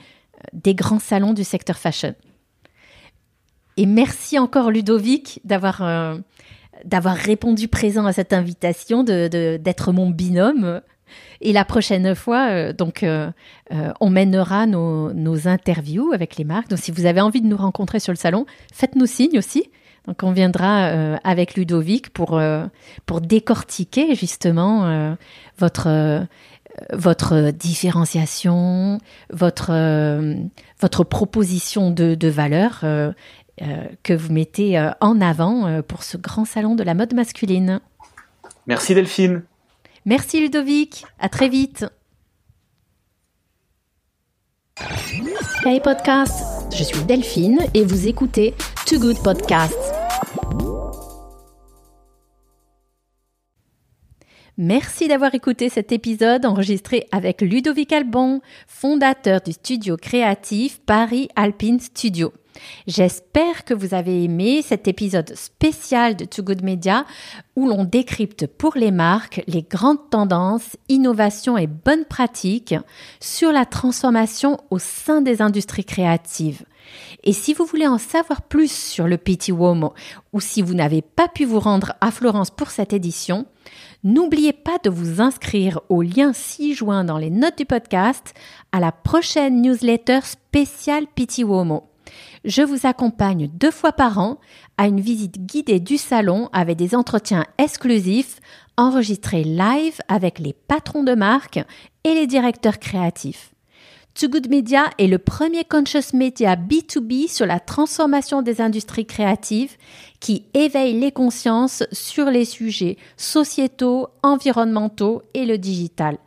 des grands salons du secteur fashion. Et merci encore Ludovic d'avoir d'avoir répondu présent à cette invitation, de d'être mon binôme. Et la prochaine fois, euh, donc, euh, euh, on mènera nos, nos, interviews avec les marques. Donc, si vous avez envie de nous rencontrer sur le salon, faites-nous signe aussi. Donc, on viendra avec Ludovic pour, pour décortiquer justement votre, votre différenciation, votre, votre proposition de, de valeur que vous mettez en avant pour ce grand salon de la mode masculine. Merci Delphine. Merci Ludovic, à très vite. Hey podcast, je suis Delphine et vous écoutez Too Good Podcast. Merci d'avoir écouté cet épisode enregistré avec Ludovic Albon, fondateur du studio créatif Paris Alpine Studio. J'espère que vous avez aimé cet épisode spécial de Too Good Media où l'on décrypte pour les marques les grandes tendances, innovations et bonnes pratiques sur la transformation au sein des industries créatives. Et si vous voulez en savoir plus sur le Petit Womo ou si vous n'avez pas pu vous rendre à Florence pour cette édition, N'oubliez pas de vous inscrire au lien ci-joint dans les notes du podcast à la prochaine newsletter spéciale Pity Womo. Je vous accompagne deux fois par an à une visite guidée du salon avec des entretiens exclusifs enregistrés live avec les patrons de marque et les directeurs créatifs. Too Good Media est le premier conscious media B2B sur la transformation des industries créatives qui éveille les consciences sur les sujets sociétaux, environnementaux et le digital.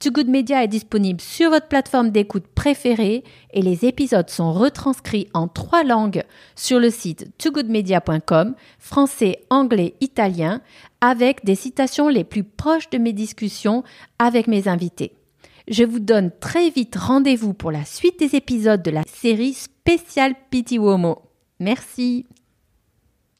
Too Good Media est disponible sur votre plateforme d'écoute préférée et les épisodes sont retranscrits en trois langues sur le site toogoodmedia.com, français, anglais, italien, avec des citations les plus proches de mes discussions avec mes invités. Je vous donne très vite rendez-vous pour la suite des épisodes de la série spéciale Pity Womo. Merci.